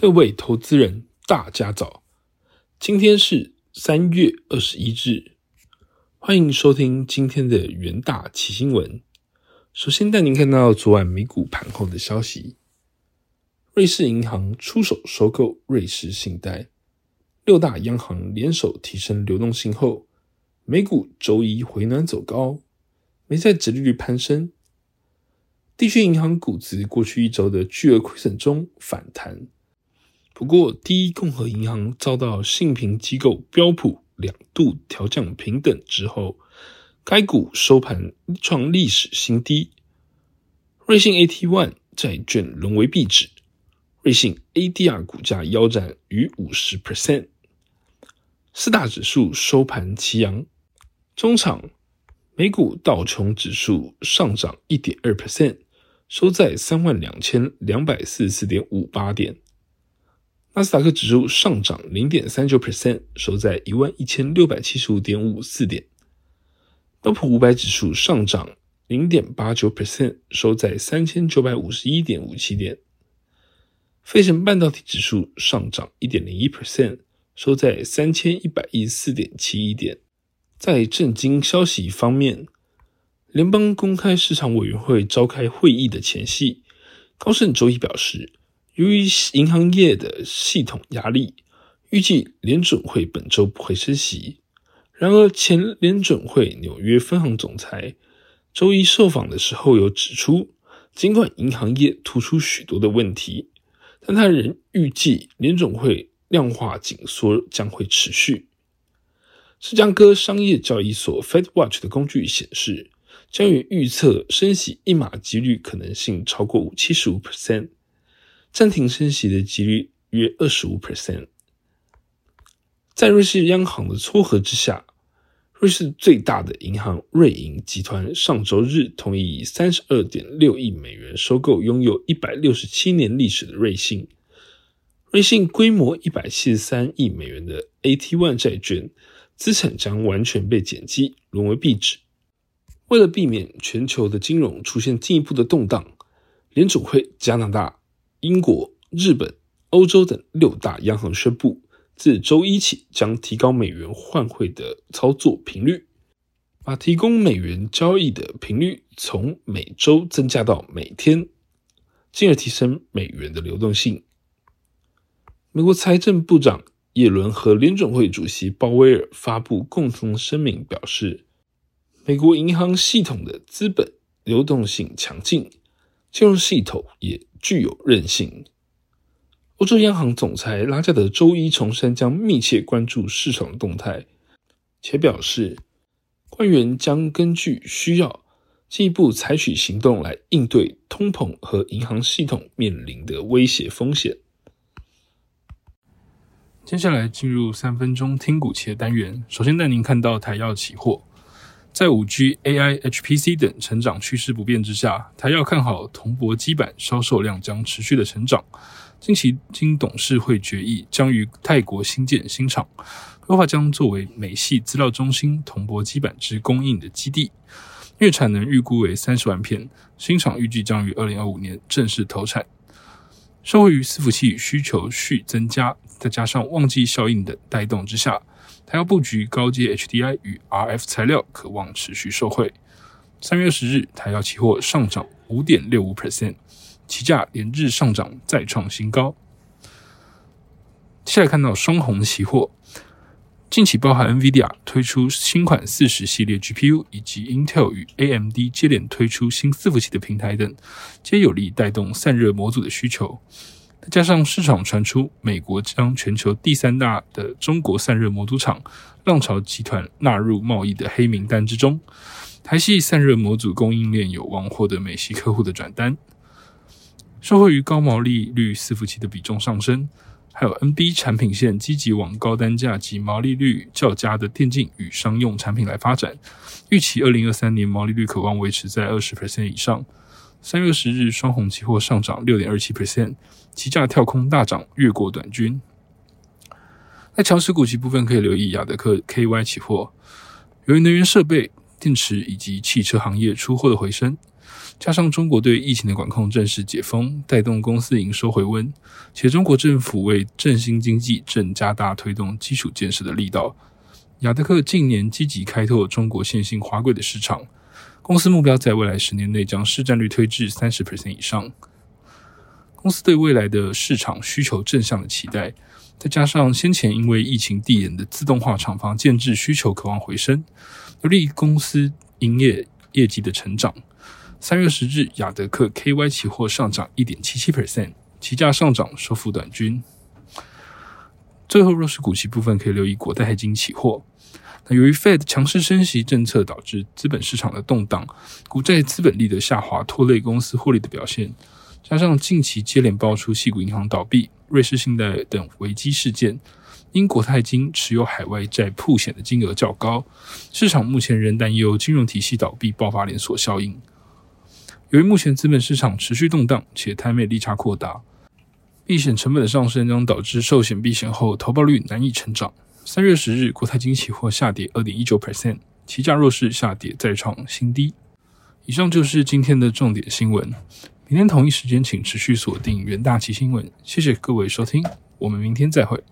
各位投资人，大家早！今天是三月二十一日，欢迎收听今天的元大奇新闻。首先带您看到昨晚美股盘后的消息：瑞士银行出手收购瑞士信贷，六大央行联手提升流动性后，美股周一回暖走高，美债殖利率攀升，地区银行股值过去一周的巨额亏损中反弹。不过，第一共和银行遭到信评机构标普两度调降平等之后，该股收盘创历史新低。瑞信 AT1 债券沦为壁纸，瑞信 ADR 股价腰斩逾五十 percent。四大指数收盘齐扬，中场美股道琼指数上涨一点二 percent，收在三万两千两百四十四点五八点。纳斯达克指数上涨零点三九 percent，收在一万一千六百七十五点五四点。标普五百指数上涨零点八九 percent，收在三千九百五十一点五七点。费城半导体指数上涨一点零一 percent，收在三千一百一十四点七一点。在震惊消息方面，联邦公开市场委员会召开会议的前夕，高盛周一表示。由于银行业的系统压力，预计联准会本周不会升息。然而，前联准会纽约分行总裁周一受访的时候有指出，尽管银行业突出许多的问题，但他仍预计联准会量化紧缩将会持续。芝加哥商业交易所 Fed Watch 的工具显示，将于预测升息一码几率可能性超过五七十五 percent。暂停升息的几率约二十五 percent。在瑞士央行的撮合之下，瑞士最大的银行瑞银集团上周日同意以三十二点六亿美元收购拥有一百六十七年历史的瑞信。瑞信规模一百七十三亿美元的 AT1 债券资产将完全被减记，沦为壁纸。为了避免全球的金融出现进一步的动荡，联储会加拿大。英国、日本、欧洲等六大央行宣布，自周一起将提高美元换汇的操作频率，把提供美元交易的频率从每周增加到每天，进而提升美元的流动性。美国财政部长耶伦和联准会主席鲍威尔发布共同声明，表示美国银行系统的资本流动性强劲，金融系统也。具有韧性。欧洲央行总裁拉加德周一重申将密切关注市场动态，且表示官员将根据需要进一步采取行动来应对通膨和银行系统面临的威胁风险。接下来进入三分钟听股期的单元，首先带您看到台药期货。在五 G、AI、HPC 等成长趋势不变之下，台要看好铜箔基板销售量将持续的成长。近期经董事会决议，将于泰国新建新厂，规划将作为美系资料中心铜箔基板之供应的基地，月产能预估为三十万片。新厂预计将于二零二五年正式投产。受惠于伺服器需求续增加，再加上旺季效应的带动之下。台要布局高阶 HDI 与 RF 材料，渴望持续受惠。三月十日，台药期货上涨五点六五 percent，期价连日上涨再创新高。接下来看到双红期货，近期包含 NVIDIA 推出新款四十系列 GPU，以及 Intel 与 AMD 接连推出新伺服器的平台等，皆有力带动散热模组的需求。加上市场传出，美国将全球第三大的中国散热模组厂浪潮集团纳入贸易的黑名单之中，台系散热模组供应链有望获得美系客户的转单。受惠于高毛利率伺服器的比重上升，还有 NB 产品线积极往高单价及毛利率较佳的电竞与商用产品来发展，预期二零二三年毛利率可望维持在二十 percent 以上。三月十日，双红期货上涨六点二七 percent，期价跳空大涨，越过短均。在强势股期部分，可以留意亚德克 KY 期货。由于能源设备、电池以及汽车行业出货的回升，加上中国对疫情的管控正式解封，带动公司营收回温，且中国政府为振兴经济，正加大推动基础建设的力道。雅德克近年积极开拓中国线性滑轨的市场，公司目标在未来十年内将市占率推至三十 percent 以上。公司对未来的市场需求正向的期待，再加上先前因为疫情递延的自动化厂房建制需求渴望回升，有利公司营业业绩的成长。三月十日，雅德克 KY 期货上涨一点七七 percent，期价上涨收复短均。最后，若是股息部分，可以留意国泰金期货。那由于 Fed 强势升息政策导致资本市场的动荡，股债资本利的下滑拖累公司获利的表现。加上近期接连爆出系股银行倒闭、瑞士信贷等危机事件，因国泰金持有海外债铺险的金额较高，市场目前仍担忧金融体系倒闭爆发连锁效应。由于目前资本市场持续动荡，且台美利差扩大，避险成本的上升将导致寿险避险后投报率难以成长。三月十日，国泰金期货下跌二点一九 percent，期价弱势下跌再创新低。以上就是今天的重点新闻。明天同一时间，请持续锁定元大旗新闻。谢谢各位收听，我们明天再会。